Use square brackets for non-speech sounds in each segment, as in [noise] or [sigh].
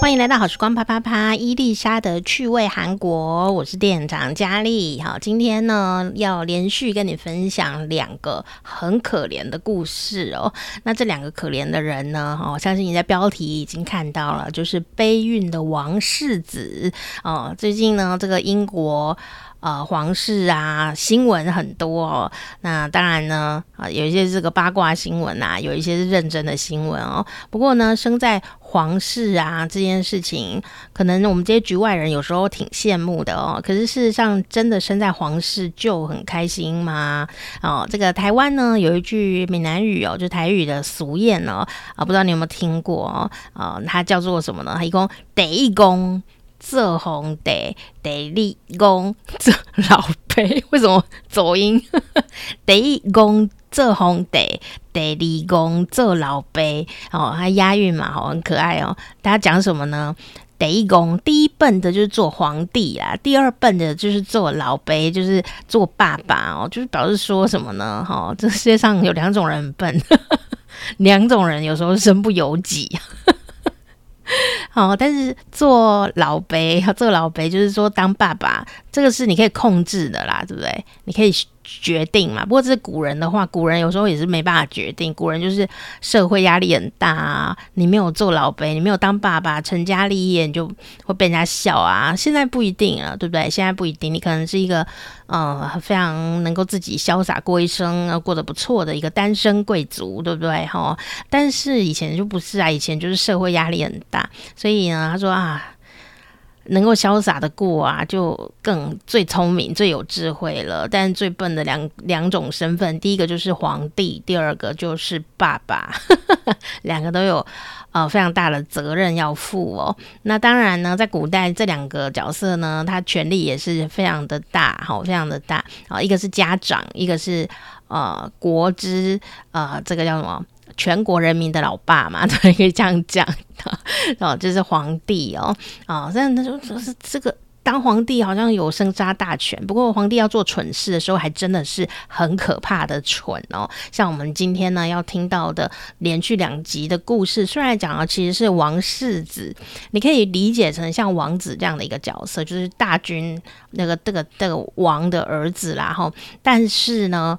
欢迎来到好时光啪啪啪，伊丽莎的趣味韩国，我是店长佳丽。好，今天呢要连续跟你分享两个很可怜的故事哦。那这两个可怜的人呢，哦，相信你在标题已经看到了，就是悲运的王世子哦。最近呢，这个英国。呃，皇室啊，新闻很多哦。那当然呢，啊，有一些这个八卦新闻啊，有一些是认真的新闻哦。不过呢，生在皇室啊这件事情，可能我们这些局外人有时候挺羡慕的哦。可是事实上，真的生在皇室就很开心吗？哦，这个台湾呢有一句闽南语哦，就台语的俗谚哦，啊，不知道你有没有听过哦？啊，它叫做什么呢？它一共第一公。做皇帝，第二公做老爸，为什么走音？[laughs] 第一公做皇帝，第二公做老爸，哦，还押韵嘛，好，很可爱哦。大家讲什么呢？第一公第一笨的就是做皇帝啦，第二笨的就是做老爸，就是做爸爸哦，就是表示说什么呢？哈、哦，这世界上有两种人很笨，[laughs] 两种人有时候身不由己。哦，但是做老辈，做老辈就是说当爸爸，这个是你可以控制的啦，对不对？你可以。决定嘛，不过这是古人的话，古人有时候也是没办法决定。古人就是社会压力很大啊，你没有做老辈，你没有当爸爸，成家立业，你就会被人家笑啊。现在不一定了，对不对？现在不一定，你可能是一个呃非常能够自己潇洒过一生，过得不错的一个单身贵族，对不对？哈，但是以前就不是啊，以前就是社会压力很大，所以呢，他说啊。能够潇洒的过啊，就更最聪明、最有智慧了。但最笨的两两种身份，第一个就是皇帝，第二个就是爸爸，[laughs] 两个都有呃非常大的责任要负哦。那当然呢，在古代这两个角色呢，他权力也是非常的大，好，非常的大啊。一个是家长，一个是呃国之呃这个叫什么？全国人民的老爸嘛，[laughs] 对，可以这样讲哦，就是皇帝哦，啊，那那就说是这个当皇帝好像有生杀大权，不过皇帝要做蠢事的时候，还真的是很可怕的蠢哦。像我们今天呢要听到的连续两集的故事，虽然讲的其实是王世子，你可以理解成像王子这样的一个角色，就是大军那个这个这个王的儿子啦，哈，但是呢。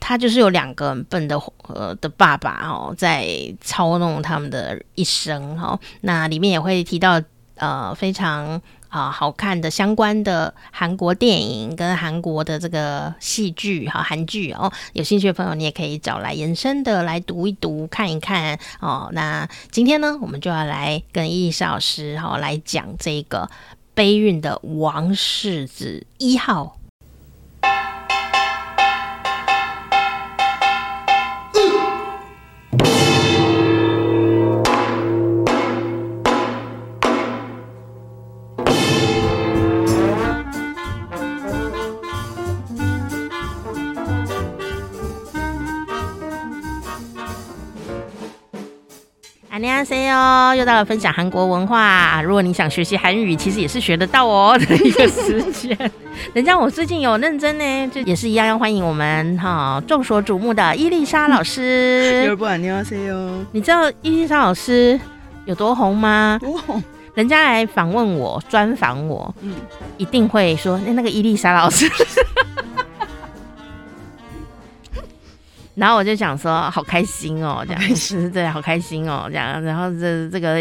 他就是有两个笨的呃的爸爸哦，在操弄他们的一生哈。那里面也会提到呃非常啊、好看的相关的韩国电影跟韩国的这个戏剧哈韩剧哦。有兴趣的朋友你也可以找来延伸的来读一读看一看哦。那今天呢，我们就要来跟伊丽莎老师哈、哦、来讲这个悲运的王世子一号。Annyeonghaseyo，又到了分享韩国文化。如果你想学习韩语，其实也是学得到哦的一个时间。人家我最近有认真呢，就也是一样要欢迎我们哈众所瞩目的伊丽莎老师。[laughs] 又不 Annyeonghaseyo，你知道伊丽莎老师有多红吗？多红！人家来访问我，专访我，嗯，一定会说那那个伊丽莎老师。[laughs] 然后我就想说，好开心哦，这样是 [laughs] 对，好开心哦，这样。然后这这个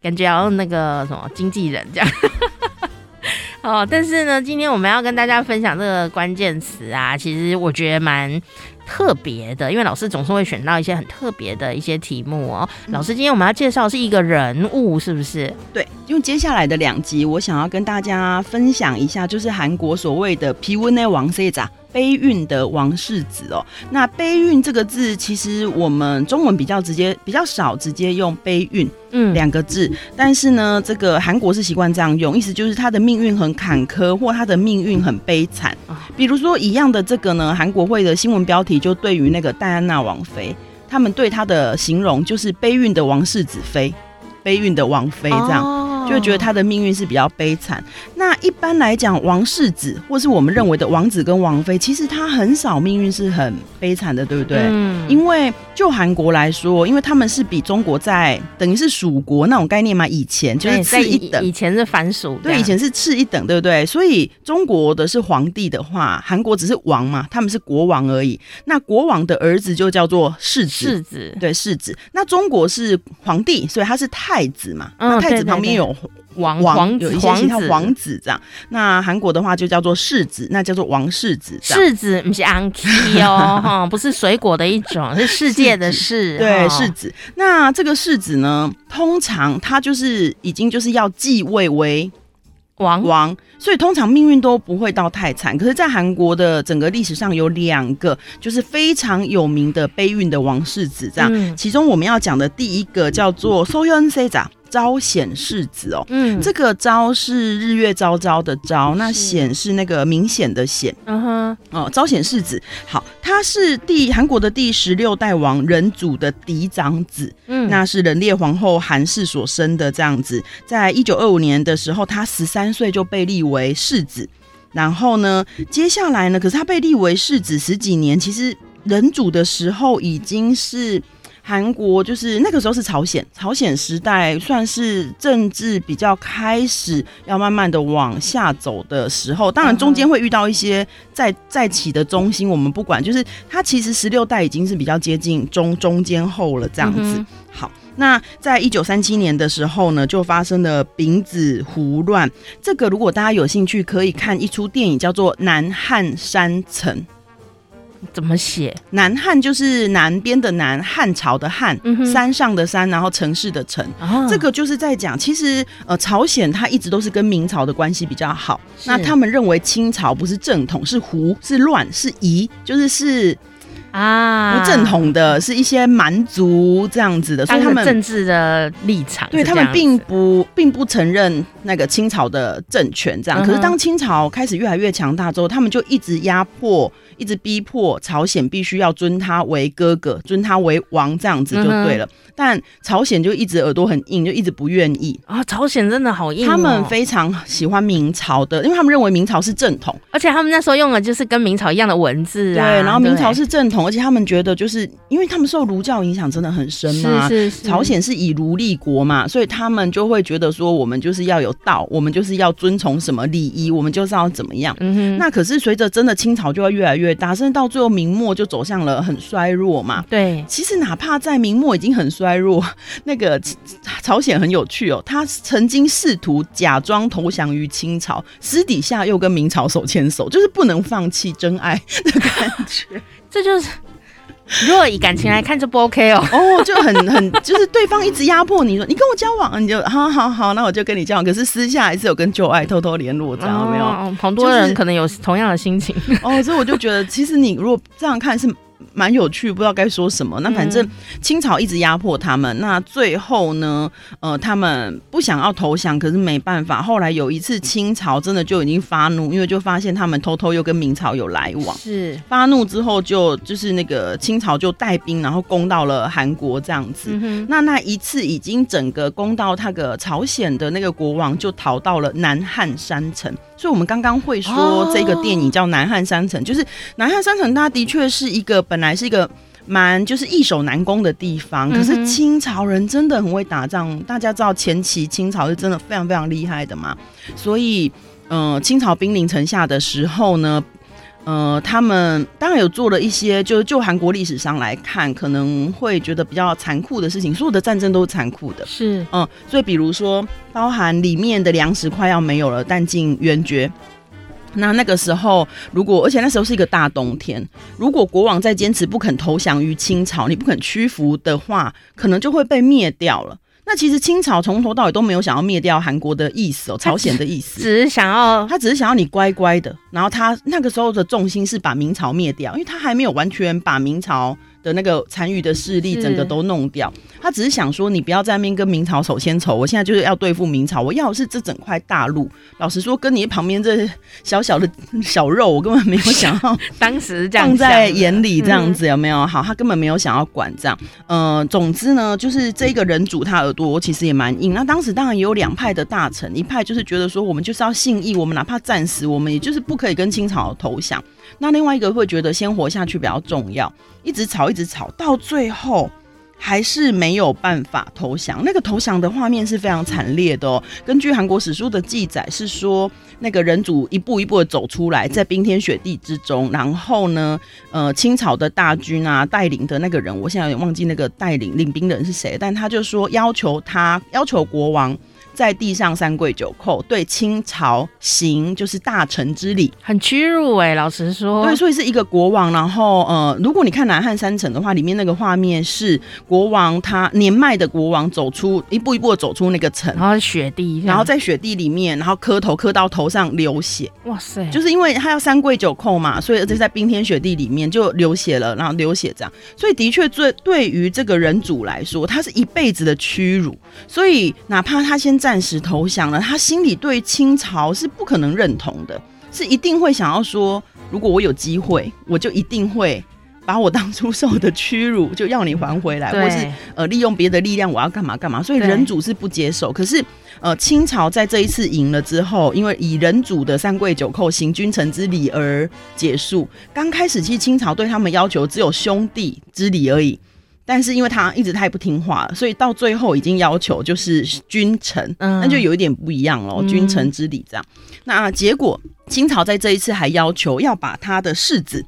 感觉要那个什么经纪人这样。[laughs] 哦，但是呢，今天我们要跟大家分享这个关键词啊，其实我觉得蛮特别的，因为老师总是会选到一些很特别的一些题目哦。老师，今天我们要介绍是一个人物，是不是？对，因为接下来的两集，我想要跟大家分享一下，就是韩国所谓的皮温内王세자 悲运的王世子哦，那悲运这个字，其实我们中文比较直接，比较少直接用悲运嗯两个字，但是呢，这个韩国是习惯这样用，意思就是他的命运很坎坷，或他的命运很悲惨。比如说一样的这个呢，韩国会的新闻标题就对于那个戴安娜王妃，他们对他的形容就是悲运的王世子妃，悲运的王妃这样。就会觉得他的命运是比较悲惨。那一般来讲，王世子或是我们认为的王子跟王妃，其实他很少命运是很悲惨的，对不对？嗯。因为就韩国来说，因为他们是比中国在等于是属国那种概念嘛，以前就是次一等，以前是藩属，对，以前是次一等，对不对？所以中国的是皇帝的话，韩国只是王嘛，他们是国王而已。那国王的儿子就叫做世子，世子，对，世子。那中国是皇帝，所以他是太子嘛，嗯，那太子旁边有。王王子，王子这样。那韩国的话就叫做世子，那叫做王世子。世子不是 unk 哦，[laughs] 哈，不是水果的一种，是世界的世。对，世子。那这个世子呢，通常他就是已经就是要继位为王王，所以通常命运都不会到太惨。可是，在韩国的整个历史上，有两个就是非常有名的悲运的王世子这样。其中我们要讲的第一个叫做 s o y o n Seja。昭显世子哦，嗯，这个昭是日月昭昭的昭，那显是那个明显的显，嗯哼，哦，昭显世子，好，他是第韩国的第十六代王仁祖的嫡长子，嗯，那是仁烈皇后韩氏所生的这样子，在一九二五年的时候，他十三岁就被立为世子，然后呢，接下来呢，可是他被立为世子十几年，其实仁祖的时候已经是。韩国就是那个时候是朝鲜，朝鲜时代算是政治比较开始要慢慢的往下走的时候，当然中间会遇到一些再再起的中心，我们不管，就是它其实十六代已经是比较接近中中间后了这样子。嗯、好，那在一九三七年的时候呢，就发生了丙子胡乱。这个如果大家有兴趣，可以看一出电影叫做《南汉山城》。怎么写？南汉就是南边的南，汉朝的汉，嗯、山上的山，然后城市的城。哦、这个就是在讲，其实呃，朝鲜它一直都是跟明朝的关系比较好。那他们认为清朝不是正统，是胡，是乱，是夷，就是是啊不正统的，是一些蛮族这样子的。所以他们政治的立场，对他们并不并不承认那个清朝的政权这样。嗯、可是当清朝开始越来越强大之后，他们就一直压迫。一直逼迫朝鲜必须要尊他为哥哥，尊他为王，这样子就对了。嗯、但朝鲜就一直耳朵很硬，就一直不愿意啊。朝鲜真的好硬、哦，他们非常喜欢明朝的，因为他们认为明朝是正统，而且他们那时候用的就是跟明朝一样的文字啊。对，然后明朝是正统，而且他们觉得就是因为他们受儒教影响真的很深嘛。是是是。朝鲜是以儒立国嘛，所以他们就会觉得说，我们就是要有道，我们就是要遵从什么礼仪，我们就是要怎么样。嗯哼。那可是随着真的清朝就要越来越。越大，甚至到最后明末就走向了很衰弱嘛。对，其实哪怕在明末已经很衰弱，那个朝鲜很有趣哦，他曾经试图假装投降于清朝，私底下又跟明朝手牵手，就是不能放弃真爱的感觉。[laughs] 这就是。如果以感情来看这不 OK 哦，哦，就很很就是对方一直压迫你说你跟我交往，你就好好好，那我就跟你交往。可是私下还是有跟旧爱偷偷联络，这样有没有？好多人可能有同样的心情哦，所以我就觉得，其实你如果这样看是。蛮有趣，不知道该说什么。那反正清朝一直压迫他们，嗯、那最后呢，呃，他们不想要投降，可是没办法。后来有一次，清朝真的就已经发怒，因为就发现他们偷偷又跟明朝有来往。是发怒之后就，就就是那个清朝就带兵，然后攻到了韩国这样子。嗯、那那一次已经整个攻到那个朝鲜的那个国王就逃到了南汉山城。所以，我们刚刚会说这个电影叫《南汉三城》，就是南汉三城，它的确是一个本来是一个蛮就是易守难攻的地方。可是清朝人真的很会打仗，大家知道前期清朝是真的非常非常厉害的嘛。所以，嗯、呃，清朝兵临城下的时候呢。呃，他们当然有做了一些，就是就韩国历史上来看，可能会觉得比较残酷的事情。所有的战争都是残酷的，是嗯，所以比如说，包含里面的粮食快要没有了，弹尽援绝。那那个时候，如果而且那时候是一个大冬天，如果国王再坚持不肯投降于清朝，你不肯屈服的话，可能就会被灭掉了。那其实清朝从头到尾都没有想要灭掉韩国的意思哦，朝鲜的意思，只是想要他只是想要你乖乖的，然后他那个时候的重心是把明朝灭掉，因为他还没有完全把明朝的那个残余的势力整个都弄掉。他只是想说，你不要在那边跟明朝手牵手，我现在就是要对付明朝，我要的是这整块大陆。老实说，跟你旁边这小小的小肉，我根本没有想要 [laughs] 当时放在眼里，这样子有没有？好，他根本没有想要管这样。嗯、呃，总之呢，就是这个人主他耳朵其实也蛮硬。那当时当然也有两派的大臣，一派就是觉得说，我们就是要信义，我们哪怕战死，我们也就是不可以跟清朝投降。那另外一个会觉得先活下去比较重要，一直吵一直吵，到最后还是没有办法投降。那个投降的画面是非常惨烈的哦。根据韩国史书的记载是说，那个人主一步一步的走出来，在冰天雪地之中，然后呢，呃，清朝的大军啊带领的那个人，我现在有点忘记那个带领领兵的人是谁，但他就说要求他要求国王。在地上三跪九叩，对清朝行就是大臣之礼，很屈辱哎、欸。老实说，对，所以是一个国王。然后呃，如果你看《南汉三城》的话，里面那个画面是国王他年迈的国王走出一步一步的走出那个城，然后雪地，然后在雪地里面，然后磕头磕到头上流血。哇塞！就是因为他要三跪九叩嘛，所以而且在冰天雪地里面就流血了，然后流血这样。所以的确，对对于这个人主来说，他是一辈子的屈辱。所以哪怕他先。暂时投降了，他心里对清朝是不可能认同的，是一定会想要说，如果我有机会，我就一定会把我当初受的屈辱就要你还回来，或是呃利用别的力量，我要干嘛干嘛。所以人主是不接受。可是呃清朝在这一次赢了之后，因为以人主的三跪九叩行君臣之礼而结束。刚开始其实清朝对他们要求只有兄弟之礼而已。但是因为他一直太不听话了，所以到最后已经要求就是君臣，那就有一点不一样了，君臣之礼这样。那结果清朝在这一次还要求要把他的世子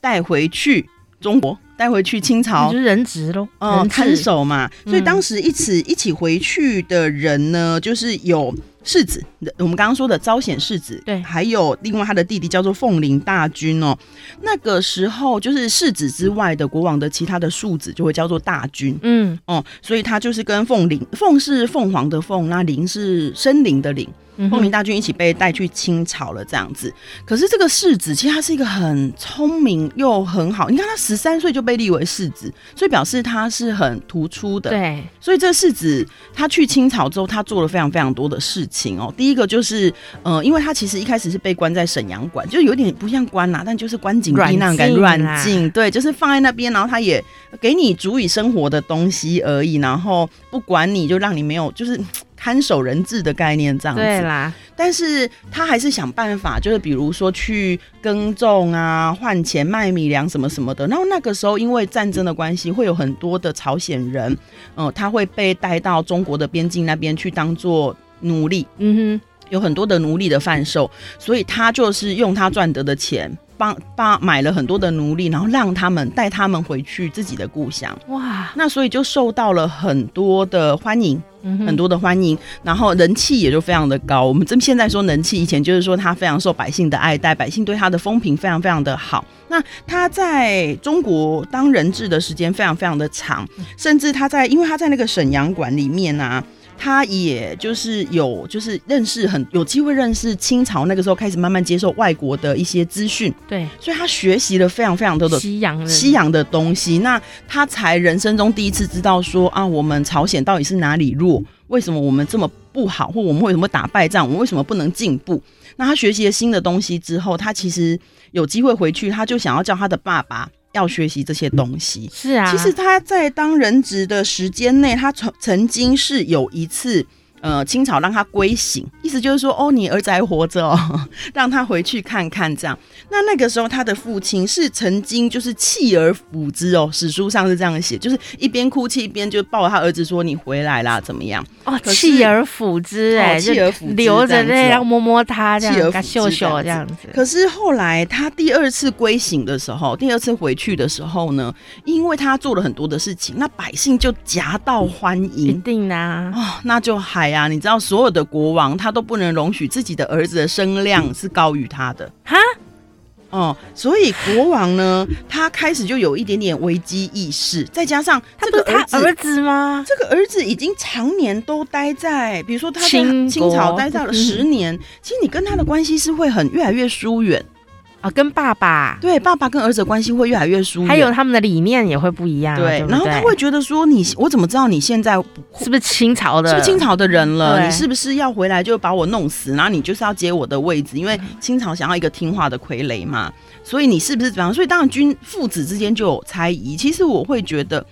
带回去中国，带回去清朝，就是人质喽，嗯，看守嘛。所以当时一起一起回去的人呢，就是有。世子，我们刚刚说的招显世子，对，还有另外他的弟弟叫做凤麟大君哦。那个时候就是世子之外的国王的其他的庶子就会叫做大君，嗯哦，所以他就是跟凤麟，凤是凤凰的凤，那麟是森林的林。凤麟大军一起被带去清朝了，这样子。可是这个世子其实他是一个很聪明又很好，你看他十三岁就被立为世子，所以表示他是很突出的。对，所以这个世子他去清朝之后，他做了非常非常多的事情哦。第一个就是，呃，因为他其实一开始是被关在沈阳馆，就有点不像关呐，但就是关紧闭那种感觉，软禁，对，就是放在那边，然后他也给你足以生活的东西而已，然后不管你就让你没有就是。看守人质的概念这样子，对啦。但是他还是想办法，就是比如说去耕种啊，换钱卖米粮什么什么的。然后那个时候因为战争的关系，会有很多的朝鲜人，嗯、呃，他会被带到中国的边境那边去当做奴隶。嗯哼，有很多的奴隶的贩售，所以他就是用他赚得的钱。帮帮买了很多的奴隶，然后让他们带他们回去自己的故乡。哇，那所以就受到了很多的欢迎，嗯、很多的欢迎，然后人气也就非常的高。我们这现在说人气，以前就是说他非常受百姓的爱戴，百姓对他的风评非常非常的好。那他在中国当人质的时间非常非常的长，甚至他在，因为他在那个沈阳馆里面呢。他也就是有，就是认识很有机会认识清朝那个时候开始慢慢接受外国的一些资讯，对，所以他学习了非常非常多的西洋西洋的东西，那他才人生中第一次知道说啊，我们朝鲜到底是哪里弱，为什么我们这么不好，或我们为什么打败仗，我们为什么不能进步？那他学习了新的东西之后，他其实有机会回去，他就想要叫他的爸爸。要学习这些东西，是啊。其实他在当人质的时间内，他曾曾经是有一次。呃，清朝让他归省，意思就是说，哦，你儿子还活着哦，[laughs] 让他回去看看这样。那那个时候，他的父亲是曾经就是弃而抚之哦，史书上是这样写，就是一边哭泣一边就抱着他儿子说：“你回来啦，怎么样？”哦，弃而抚之，哎，弃而抚之，留着那样摸摸他，这样，秀秀这样子。可是后来他第二次归省的时候，第二次回去的时候呢，因为他做了很多的事情，那百姓就夹道欢迎，一定啊，哦，那就还。呀，你知道所有的国王他都不能容许自己的儿子的声量是高于他的哈，哦，所以国王呢，他开始就有一点点危机意识，再加上这个儿子他儿子吗？这个儿子已经常年都待在，比如说他在清朝待在了十年，其实你跟他的关系是会很越来越疏远。啊，跟爸爸，对，爸爸跟儿子关系会越来越疏远，还有他们的理念也会不一样，对，对对，然后他会觉得说你，我怎么知道你现在是不是清朝的？是不是清朝的人了？你是不是要回来就把我弄死？然后你就是要接我的位置，因为清朝想要一个听话的傀儡嘛，所以你是不是怎样？所以当然君父子之间就有猜疑。其实我会觉得。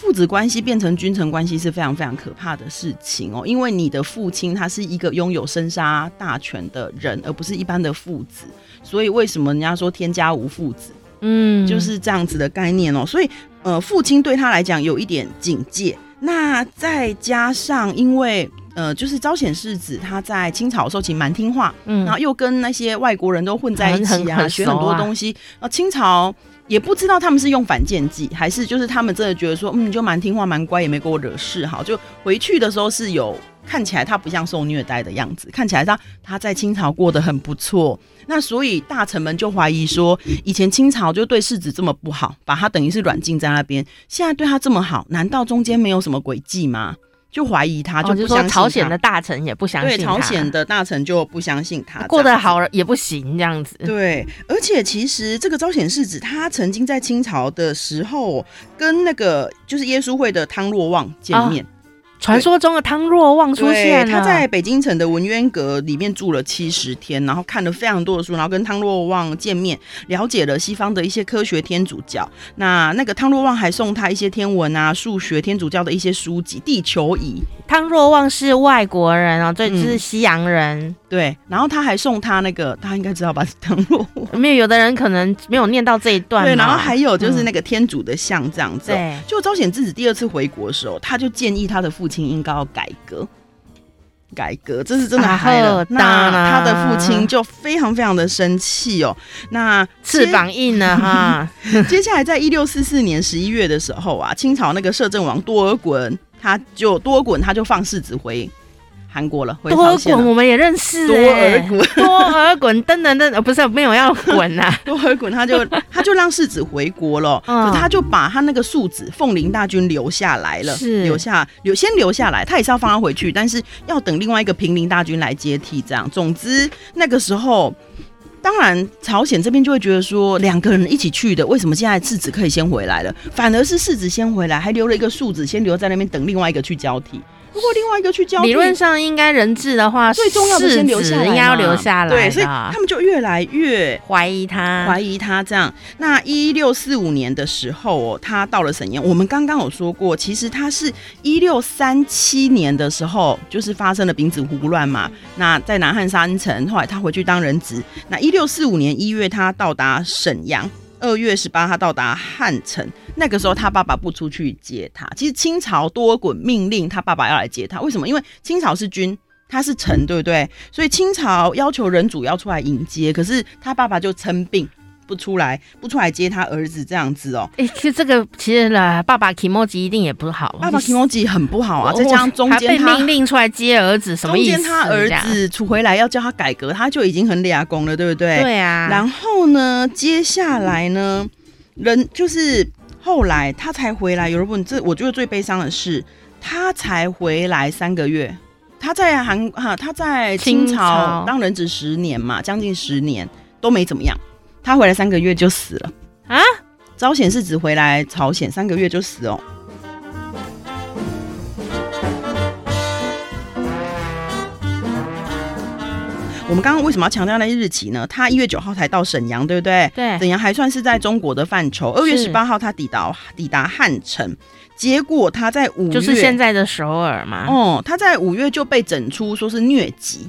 父子关系变成君臣关系是非常非常可怕的事情哦，因为你的父亲他是一个拥有生杀大权的人，而不是一般的父子，所以为什么人家说天家无父子？嗯，就是这样子的概念哦。所以呃，父亲对他来讲有一点警戒。那再加上因为呃，就是招显世子他在清朝的时候其实蛮听话，嗯，然后又跟那些外国人都混在一起啊，学很多东西啊，清朝。也不知道他们是用反间计，还是就是他们真的觉得说，嗯，就蛮听话、蛮乖，也没给我惹事，好，就回去的时候是有看起来他不像受虐待的样子，看起来他他在清朝过得很不错。那所以大臣们就怀疑说，以前清朝就对世子这么不好，把他等于是软禁在那边，现在对他这么好，难道中间没有什么诡计吗？就怀疑他，就不相信。哦，就是说朝鲜的大臣也不相信他。对，朝鲜的大臣就不相信他过得好了也不行这样子。对，而且其实这个朝鲜世子，他曾经在清朝的时候跟那个就是耶稣会的汤若望见面。哦传说中的汤若望出现了，他在北京城的文渊阁里面住了七十天，然后看了非常多的书，然后跟汤若望见面，了解了西方的一些科学、天主教。那那个汤若望还送他一些天文啊、数学、天主教的一些书籍，《地球仪》。汤若望是外国人啊，对，是西洋人。嗯、对，然后他还送他那个，他应该知道吧？汤若望没有，有的人可能没有念到这一段。对，然后还有就是那个天主的像这样子。对，就朝显之子第二次回国的时候，他就建议他的父亲应该要改革，改革，这是真的嗨了。那他的父亲就非常非常的生气哦。那翅膀硬了 [laughs] 哈。接下来在一六四四年十一月的时候啊，清朝那个摄政王多尔衮。他就多尔衮，他就放世子回韩国了。回了多尔衮我们也认识，[laughs] 多尔衮，多尔衮，等等等，不是没有要滚呐。[laughs] 多尔衮他就他就让世子回国了，嗯、他就把他那个庶子凤林大军留下来了，是留下留先留下来，他也是要放他回去，但是要等另外一个平林大军来接替。这样，总之那个时候。当然，朝鲜这边就会觉得说，两个人一起去的，为什么现在世子可以先回来了，反而是世子先回来，还留了一个庶子先留在那边等另外一个去交替。如果另外一个去交替，理论上应该人质的话，最重要的先留下来，应该要留下来。对，所以他们就越来越怀疑他，怀疑他这样。那一六四五年的时候哦，他到了沈阳。我们刚刚有说过，其实他是一六三七年的时候，就是发生了丙子胡乱嘛。那在南汉山城，后来他回去当人质。那一六四五年一月，他到达沈阳。二月十八，他到达汉城。那个时候，他爸爸不出去接他。其实清朝多尔衮命令他爸爸要来接他，为什么？因为清朝是君，他是臣，对不对？所以清朝要求人主要出来迎接，可是他爸爸就称病。不出来，不出来接他儿子这样子哦、喔。哎、欸，其实这个其实呢，爸爸 kimoji 一定也不好。爸爸 kimoji 很不好啊，再加上中间他命令出来接儿子，什么意思？中间他儿子出回来要叫他改革，他就已经很俩功了，对不对？对啊。然后呢，接下来呢，人就是后来他才回来。有人问，这我觉得最悲伤的是，他才回来三个月，他在韩哈，他在清朝当人质十年嘛，将近十年都没怎么样。他回来三个月就死了啊！朝鲜是指回来朝鲜三个月就死哦。我们刚刚为什么要强调那些日期呢？他一月九号才到沈阳，对不对？对，沈阳还算是在中国的范畴。二月十八号他抵达抵达汉城，结果他在五月就是现在的首尔嘛。哦，他在五月就被整出说是疟疾。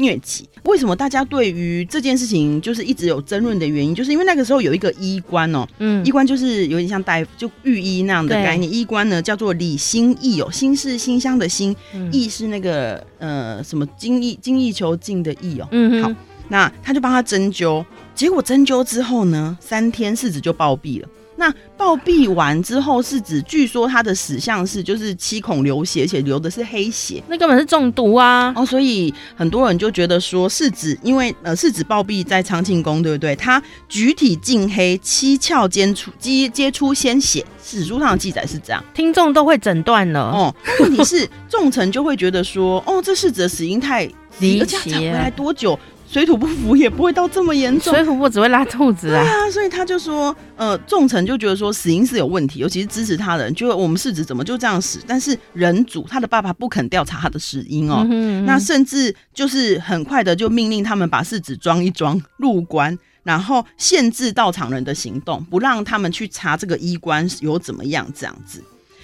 疟疾，为什么大家对于这件事情就是一直有争论的原因，就是因为那个时候有一个医官哦，嗯，医官就是有点像大夫，就御医那样的概念。医官呢叫做李新义哦，新是馨香的心，义、嗯、是那个呃什么精益精益求精的益哦。嗯哼，好，那他就帮他针灸，结果针灸之后呢，三天世子就暴毙了。那暴毙完之后，是指据说他的死相是就是七孔流血，而且流的是黑血，那根本是中毒啊！哦，所以很多人就觉得说是指，因为呃是指暴毙在昌庆宫，对不对？他举体尽黑，七窍间出皆皆出鲜血，史书上的记载是这样。听众都会诊断了哦。问题是众臣就会觉得说，哦，这世子的死因太离奇，而且他回来多久？水土不服也不会到这么严重，水土不服只会拉肚子啊。对啊，所以他就说，呃，众臣就觉得说死因是有问题，尤其是支持他的人，就我们世子怎么就这样死？但是人主他的爸爸不肯调查他的死因哦，嗯嗯，那甚至就是很快的就命令他们把世子装一装入关，然后限制到场人的行动，不让他们去查这个衣冠有怎么样这样子。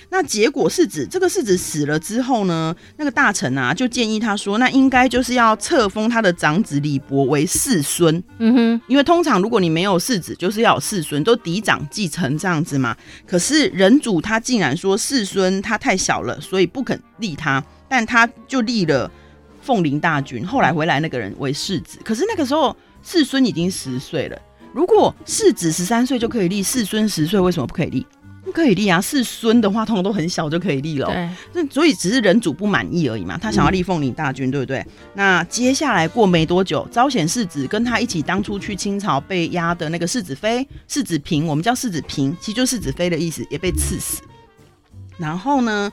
那结果世子这个世子死了之后呢，那个大臣啊就建议他说，那应该就是要册封他的长子李伯为世孙。嗯哼，因为通常如果你没有世子，就是要有世孙，都嫡长继承这样子嘛。可是人主他竟然说世孙他太小了，所以不肯立他，但他就立了凤林大军，后来回来那个人为世子。可是那个时候世孙已经十岁了，如果世子十三岁就可以立，世孙十岁为什么不可以立？不可以立啊！世孙的话，通常都很小就可以立了。对，那所以只是人主不满意而已嘛。他想要立凤林大军，嗯、对不对？那接下来过没多久，昭显世子跟他一起当初去清朝被压的那个世子妃、世子嫔，我们叫世子嫔，其实就是世子妃的意思，也被赐死。然后呢，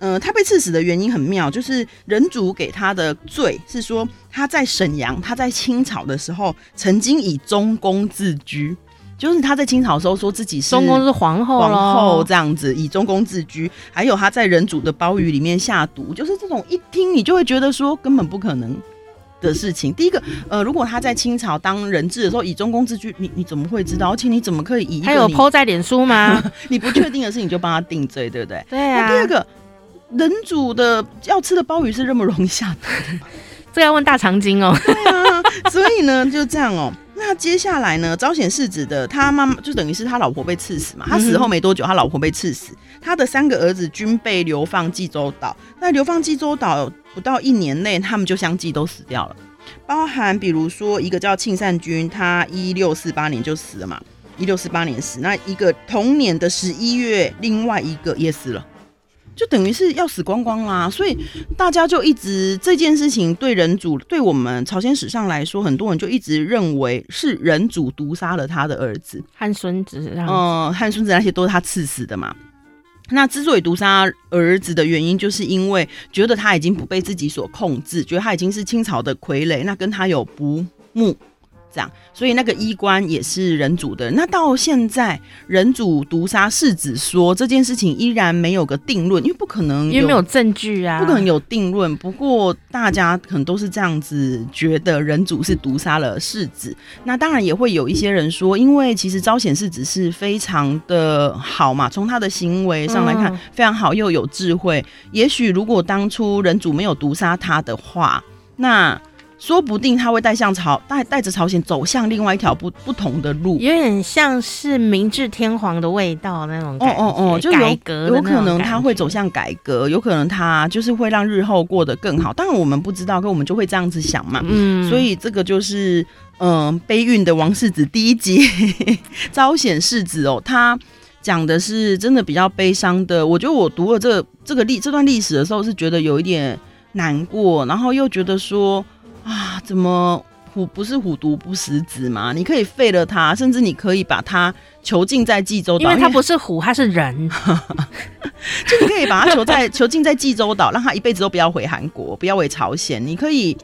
呃，他被赐死的原因很妙，就是人主给他的罪是说他在沈阳，他在清朝的时候曾经以中宫自居。就是他在清朝的时候说自己是中宫是皇后，皇后这样子以中宫自居，还有他在人主的鲍鱼里面下毒，就是这种一听你就会觉得说根本不可能的事情。第一个，呃，如果他在清朝当人质的时候以中宫自居，你你怎么会知道？而且你怎么可以以他有 po 在脸书吗？[laughs] 你不确定的事情就帮他定罪，对不对？[laughs] 对啊。那第二个，人主的要吃的鲍鱼是这么容易下毒的吗？[laughs] 这要问大长今哦。对啊，所以呢就这样哦。那接下来呢？朝鲜世子的他妈妈就等于是他老婆被赐死嘛。他死后没多久，他老婆被赐死，他的三个儿子均被流放济州岛。那流放济州岛不到一年内，他们就相继都死掉了。包含比如说一个叫庆善君，他一六四八年就死了嘛，一六四八年死。那一个同年的十一月，另外一个也死了。就等于是要死光光啦，所以大家就一直这件事情对人主，对我们朝鲜史上来说，很多人就一直认为是人主毒杀了他的儿子和孙子，嗯，和孙子那些都是他赐死的嘛。那之所以毒杀儿子的原因，就是因为觉得他已经不被自己所控制，觉得他已经是清朝的傀儡，那跟他有不睦。所以那个衣冠也是人主的。那到现在，人主毒杀世子说这件事情依然没有个定论，因为不可能，因为没有证据啊，不可能有定论。不过大家可能都是这样子觉得，人主是毒杀了世子。那当然也会有一些人说，因为其实昭显世子是非常的好嘛，从他的行为上来看非常好，又有智慧。也许如果当初人主没有毒杀他的话，那。说不定他会带向朝带带着朝鲜走向另外一条不不同的路，有点像是明治天皇的味道那种感觉。哦哦哦，就改革有可能他会走向改革，有可能他就是会让日后过得更好。当然我们不知道，可我们就会这样子想嘛。嗯，所以这个就是嗯、呃，悲运的王世子第一集 [laughs] 朝鲜世子哦，他讲的是真的比较悲伤的。我觉得我读了这个、这个历这段历史的时候，是觉得有一点难过，然后又觉得说。啊，怎么虎不是虎毒不食子吗？你可以废了他，甚至你可以把他囚禁在济州岛，因为他不是虎，他是人，[laughs] 就你可以把他囚在囚禁在济州岛，让他一辈子都不要回韩国，不要回朝鲜。你可以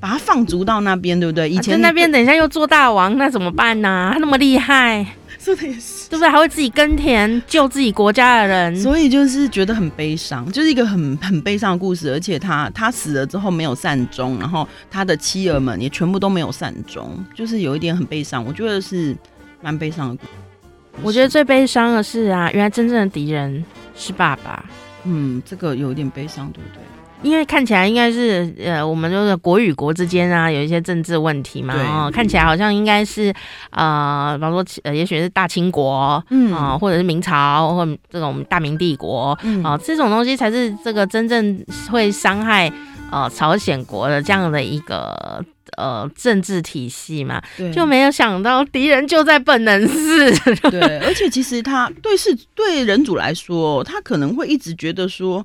把他放逐到那边，对不对？以前、啊、那边等一下又做大王，那怎么办呢、啊？他那么厉害。说的也是，对不对？还会自己耕田救自己国家的人，所以就是觉得很悲伤，就是一个很很悲伤的故事。而且他他死了之后没有善终，然后他的妻儿们也全部都没有善终，就是有一点很悲伤。我觉得是蛮悲伤的故事。我觉得最悲伤的是啊，原来真正的敌人是爸爸。嗯，这个有一点悲伤，对不对？因为看起来应该是呃，我们就是国与国之间啊，有一些政治问题嘛。哦，看起来好像应该是呃，比方说呃，也许是大清国，嗯啊、呃，或者是明朝，或这种大明帝国，啊、嗯呃，这种东西才是这个真正会伤害呃朝鲜国的这样的一个呃政治体系嘛。就没有想到敌人就在本能寺。[laughs] 对，而且其实他对是对人主来说，他可能会一直觉得说。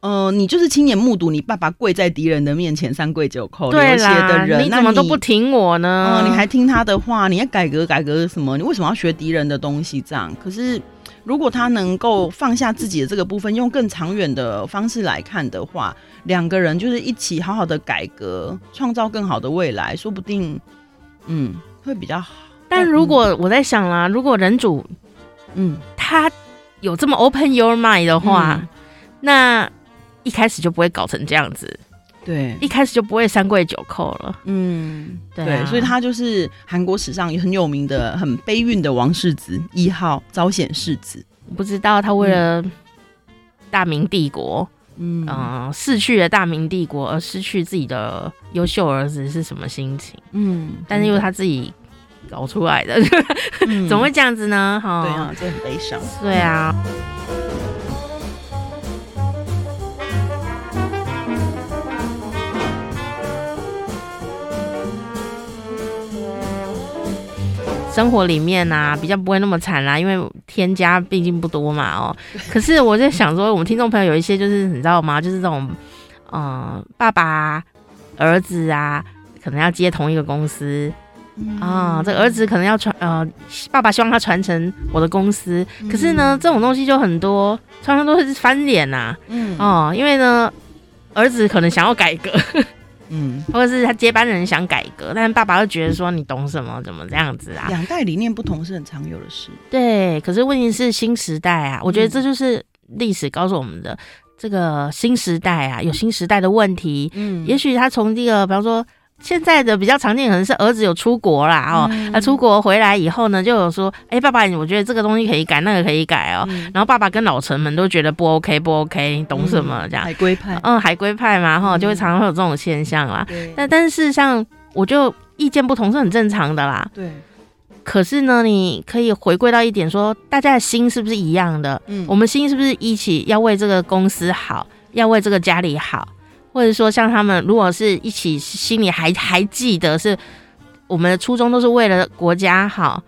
呃，你就是亲眼目睹你爸爸跪在敌人的面前三跪九叩流血的人，你怎么都不听我呢？嗯、呃，你还听他的话？你要改革改革什么？你为什么要学敌人的东西？这样，可是如果他能够放下自己的这个部分，用更长远的方式来看的话，两个人就是一起好好的改革，创造更好的未来，说不定，嗯，会比较好。但如果我在想啦，如果人主，嗯，他有这么 open your mind 的话，嗯、那。一开始就不会搞成这样子，对，一开始就不会三跪九叩了，嗯，对，啊、对，所以他就是韩国史上也很有名的、很悲运的王世子一号朝鲜世子。不知道他为了大明帝国，嗯、呃，逝去了大明帝国而失去自己的优秀儿子是什么心情？嗯，但是因为他自己搞出来的，嗯、[laughs] 怎么会这样子呢？哈，对啊，这很悲伤。对啊。生活里面啊，比较不会那么惨啦，因为添加毕竟不多嘛哦。[laughs] 可是我在想说，我们听众朋友有一些就是你知道吗？就是这种，嗯、呃，爸爸儿子啊，可能要接同一个公司。啊、呃，这个儿子可能要传呃，爸爸希望他传承我的公司，可是呢，这种东西就很多，常常都是翻脸呐，嗯。哦，因为呢，儿子可能想要改革。嗯，或者是他接班人想改革，但是爸爸又觉得说，你懂什么，怎么这样子啊？两代理念不同是很常有的事。对，可是问题是新时代啊，我觉得这就是历史告诉我们的，嗯、这个新时代啊，有新时代的问题。嗯，也许他从这个，比方说。现在的比较常见可能是儿子有出国啦哦，那、嗯、出国回来以后呢，就有说，哎、欸，爸爸，我觉得这个东西可以改，那个可以改哦。嗯、然后爸爸跟老臣们都觉得不 OK，不 OK，你懂什么这样？海归派，嗯，海归派嘛哈，就会常常会有这种现象啦。嗯、但但是事实上，我就意见不同是很正常的啦。对。可是呢，你可以回归到一点说，大家的心是不是一样的？嗯。我们心是不是一起要为这个公司好，要为这个家里好？或者说，像他们如果是一起，心里还还记得是我们的初衷都是为了国家好，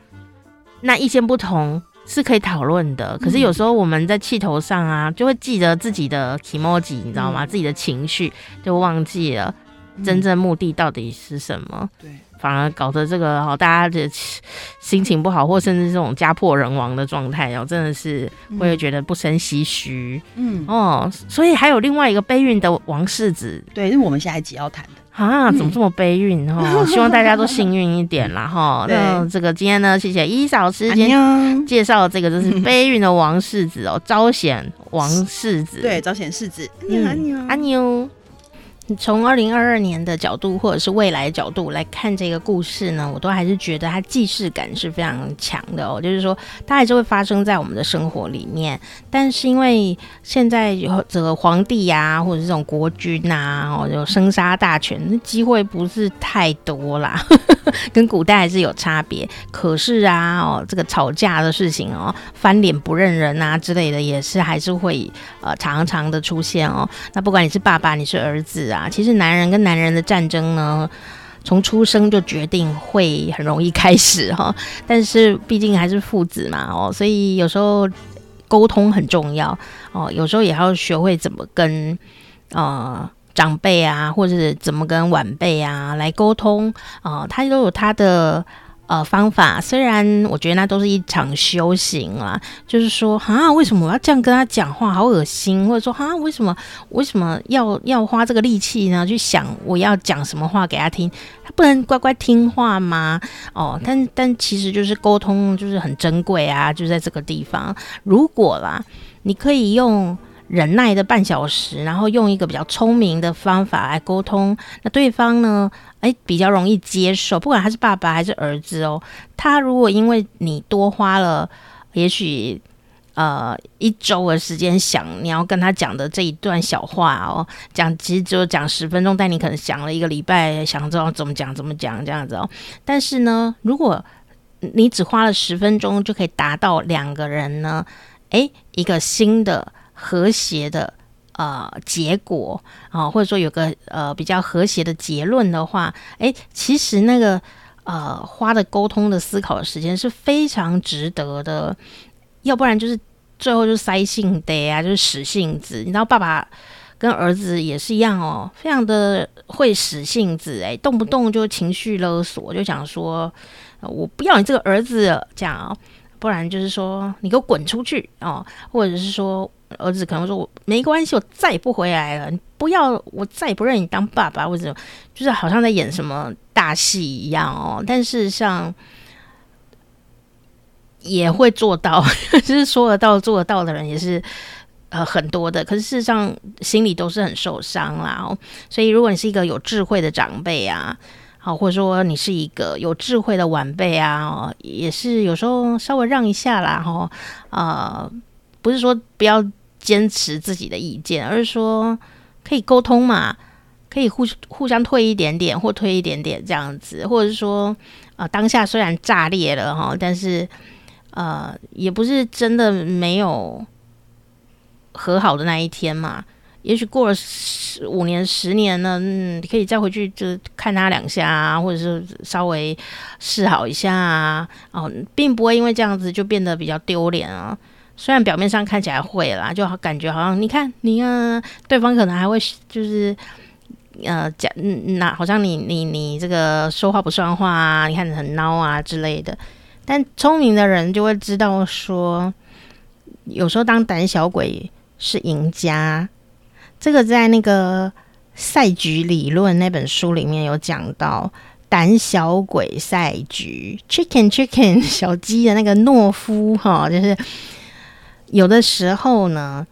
那意见不同是可以讨论的。可是有时候我们在气头上啊，就会记得自己的 kimoji，你知道吗？自己的情绪就忘记了真正目的到底是什么。对。反而搞得这个好，大家的心情不好，或甚至这种家破人亡的状态，然后真的是会觉得不生唏嘘。嗯哦，所以还有另外一个悲运的王世子，对，是我们下一集要谈的啊，怎么这么悲运哈？嗯、[laughs] 希望大家都幸运一点啦 [laughs] 哈。那这个今天呢，谢谢伊嫂时间介绍这个就是悲运的王世子哦，朝鲜王世子，对，朝鲜世子，安妞安妞。从二零二二年的角度，或者是未来的角度来看这个故事呢，我都还是觉得它既视感是非常强的哦。就是说，它还是会发生在我们的生活里面。但是因为现在有这个皇帝呀、啊，或者这种国君呐、哦，有生杀大权，那机会不是太多啦，[laughs] 跟古代还是有差别。可是啊，哦，这个吵架的事情哦，翻脸不认人啊之类的，也是还是会呃常常的出现哦。那不管你是爸爸，你是儿子啊。啊，其实男人跟男人的战争呢，从出生就决定会很容易开始哈。但是毕竟还是父子嘛哦，所以有时候沟通很重要哦。有时候也要学会怎么跟呃长辈啊，或者是怎么跟晚辈啊来沟通啊，他都有他的。呃，方法虽然我觉得那都是一场修行啦，就是说啊，为什么我要这样跟他讲话，好恶心，或者说啊，为什么为什么要要花这个力气呢？去想我要讲什么话给他听，他不能乖乖听话吗？哦，但但其实就是沟通就是很珍贵啊，就在这个地方，如果啦，你可以用。忍耐的半小时，然后用一个比较聪明的方法来沟通，那对方呢，诶，比较容易接受，不管他是爸爸还是儿子哦。他如果因为你多花了，也许呃一周的时间想你要跟他讲的这一段小话哦，讲其实只有讲十分钟，但你可能想了一个礼拜，想知道怎么讲怎么讲这样子哦。但是呢，如果你只花了十分钟就可以达到两个人呢，诶，一个新的。和谐的呃结果啊、或者说有个呃比较和谐的结论的话，诶，其实那个呃花的沟通的思考的时间是非常值得的，要不然就是最后就是塞性得啊，就是使性子。你知道爸爸跟儿子也是一样哦，非常的会使性子哎，动不动就情绪勒索，就想说，我不要你这个儿子这样，不然就是说你给我滚出去哦，或者是说儿子可能说我没关系，我再也不回来了，你不要，我再也不认你当爸爸，或者就是好像在演什么大戏一样哦，但事实上。也会做到，[laughs] 就是说得到做得到的人也是呃很多的，可是事实上心里都是很受伤啦。哦，所以如果你是一个有智慧的长辈啊，好，或者说你是一个有智慧的晚辈啊，也是有时候稍微让一下啦，哈，呃，不是说不要坚持自己的意见，而是说可以沟通嘛，可以互互相退一点点或推一点点这样子，或者是说啊，当下虽然炸裂了哈，但是。呃，也不是真的没有和好的那一天嘛。也许过了十五年、十年呢，嗯，你可以再回去就看他两下啊，或者是稍微示好一下啊。哦，并不会因为这样子就变得比较丢脸啊。虽然表面上看起来会啦，就好感觉好像你看你啊，对方可能还会就是呃讲嗯，那好像你你你这个说话不算话啊，你看你很孬啊之类的。但聪明的人就会知道说，有时候当胆小鬼是赢家。这个在那个赛局理论那本书里面有讲到，胆小鬼赛局，Chicken Chicken 小鸡的那个懦夫哈，就是有的时候呢，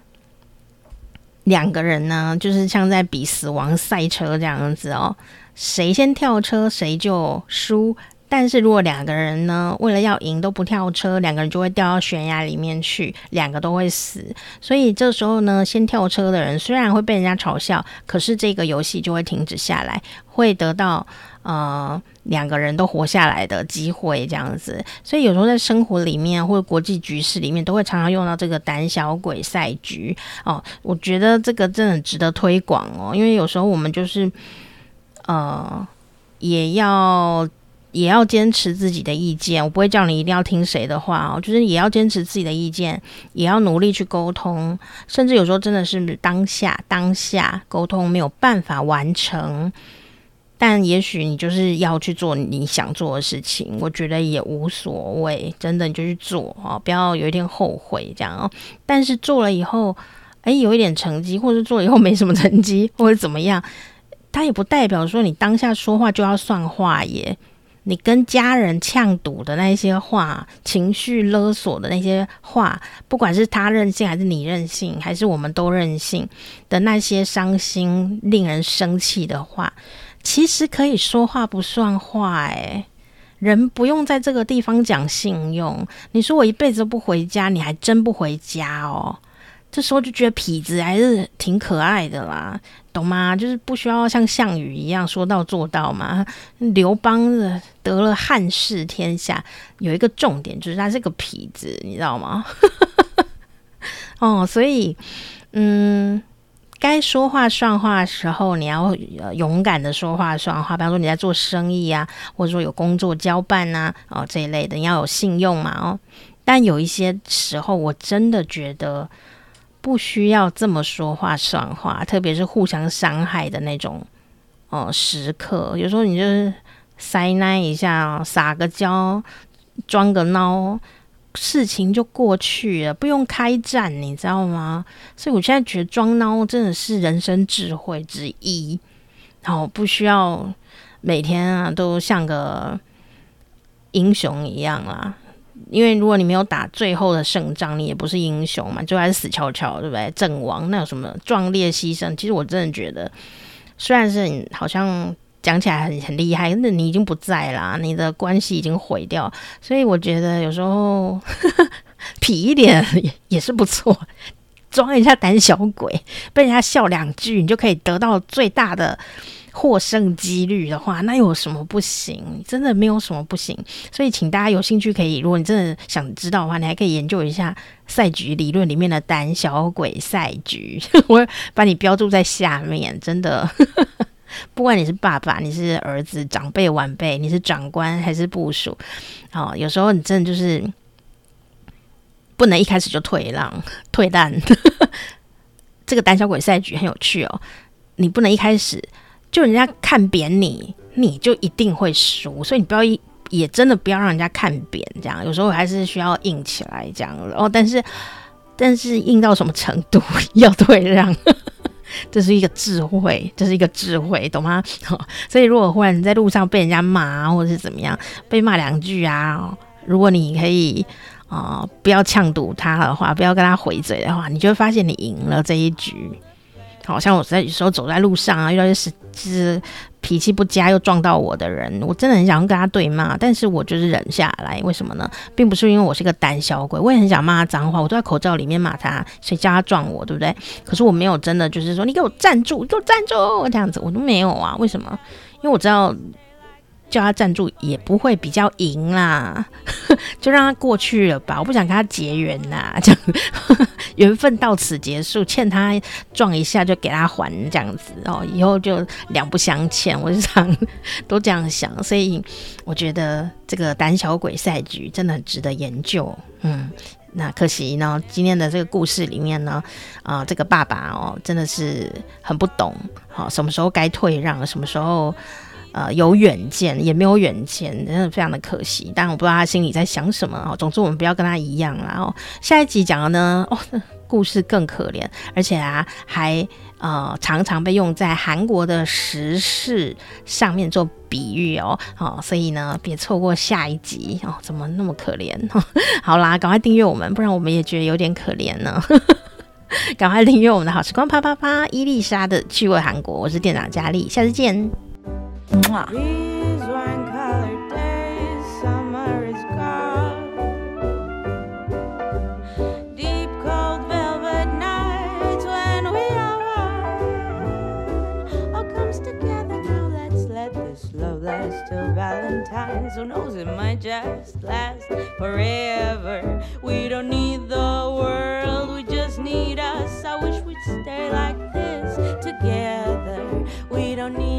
两个人呢，就是像在比死亡赛车这样子哦，谁先跳车谁就输。但是如果两个人呢，为了要赢都不跳车，两个人就会掉到悬崖里面去，两个都会死。所以这时候呢，先跳车的人虽然会被人家嘲笑，可是这个游戏就会停止下来，会得到呃两个人都活下来的机会，这样子。所以有时候在生活里面或者国际局势里面，都会常常用到这个胆小鬼赛局哦。我觉得这个真的值得推广哦，因为有时候我们就是呃也要。也要坚持自己的意见，我不会叫你一定要听谁的话哦，就是也要坚持自己的意见，也要努力去沟通，甚至有时候真的是当下当下沟通没有办法完成，但也许你就是要去做你想做的事情，我觉得也无所谓，真的你就去做哦，不要有一天后悔这样哦。但是做了以后，诶，有一点成绩，或者做以后没什么成绩，或者怎么样，它也不代表说你当下说话就要算话耶。你跟家人呛赌的那些话，情绪勒索的那些话，不管是他任性还是你任性，还是我们都任性的那些伤心、令人生气的话，其实可以说话不算话。哎，人不用在这个地方讲信用。你说我一辈子都不回家，你还真不回家哦。这时候就觉得痞子还是挺可爱的啦，懂吗？就是不需要像项羽一样说到做到嘛。刘邦得了汉室天下，有一个重点就是他是个痞子，你知道吗？[laughs] 哦，所以嗯，该说话算话的时候，你要勇敢的说话算话。比方说你在做生意啊，或者说有工作交办啊，哦这一类的，你要有信用嘛。哦，但有一些时候，我真的觉得。不需要这么说话算话，特别是互相伤害的那种哦、时刻。有时候你就是塞奶一下，撒个娇，装个孬，事情就过去了，不用开战，你知道吗？所以我现在觉得装孬真的是人生智慧之一。然后不需要每天啊都像个英雄一样啦。因为如果你没有打最后的胜仗，你也不是英雄嘛，就还是死翘翘，对不对？阵亡那有什么壮烈牺牲？其实我真的觉得，虽然是你好像讲起来很很厉害，那你已经不在啦，你的关系已经毁掉，所以我觉得有时候 [laughs] 皮一点也也是不错，装一下胆小鬼，被人家笑两句，你就可以得到最大的。获胜几率的话，那有什么不行？真的没有什么不行。所以，请大家有兴趣可以，如果你真的想知道的话，你还可以研究一下赛局理论里面的胆小鬼赛局。[laughs] 我把你标注在下面，真的。不管你是爸爸，你是儿子、长辈、晚辈，你是长官还是部属，哦，有时候你真的就是不能一开始就退让、退让。[laughs] 这个胆小鬼赛局很有趣哦，你不能一开始就人家看扁你，你就一定会输，所以你不要一也真的不要让人家看扁，这样有时候还是需要硬起来这样然哦。但是但是硬到什么程度 [laughs] 要退让？[laughs] 这是一个智慧，这是一个智慧，懂吗？[laughs] 所以如果忽然在路上被人家骂，或者是怎么样，被骂两句啊，如果你可以啊、不要呛堵他的话，不要跟他回嘴的话，你就会发现你赢了这一局。好像我在有时候走在路上啊，遇到一些是脾气不佳又撞到我的人，我真的很想跟他对骂，但是我就是忍下来。为什么呢？并不是因为我是个胆小鬼，我也很想骂他脏话，我都在口罩里面骂他，谁叫他撞我，对不对？可是我没有真的就是说你给我站住，你给我站住这样子，我都没有啊。为什么？因为我知道。叫他站住也不会比较赢啦，[laughs] 就让他过去了吧。我不想跟他结缘呐，[laughs] 这样缘分到此结束，欠他撞一下就给他还这样子哦，以后就两不相欠。我就常都这样想，所以我觉得这个胆小鬼赛局真的很值得研究。嗯，那可惜呢，今天的这个故事里面呢，啊、这个爸爸哦，真的是很不懂，好、什么时候该退让，什么时候。呃，有远见也没有远见，真的非常的可惜。但我不知道他心里在想什么哦。总之，我们不要跟他一样啦。哦，下一集讲的呢，哦，[laughs] 故事更可怜，而且啊，还呃常常被用在韩国的时事上面做比喻哦。哦，所以呢，别错过下一集哦。怎么那么可怜？[laughs] 好啦，赶快订阅我们，不然我们也觉得有点可怜呢。[laughs] 赶快订阅我们的好时光啪啪啪，伊丽莎的趣味韩国，我是店长佳丽，下次见。Mwah. These wine colored days, summer is gone. Deep cold velvet nights when we are one. All comes together now. Let's let this love last till Valentine's. Who knows, it might just last forever. We don't need the world, we just need us. I wish we'd stay like this together. We don't need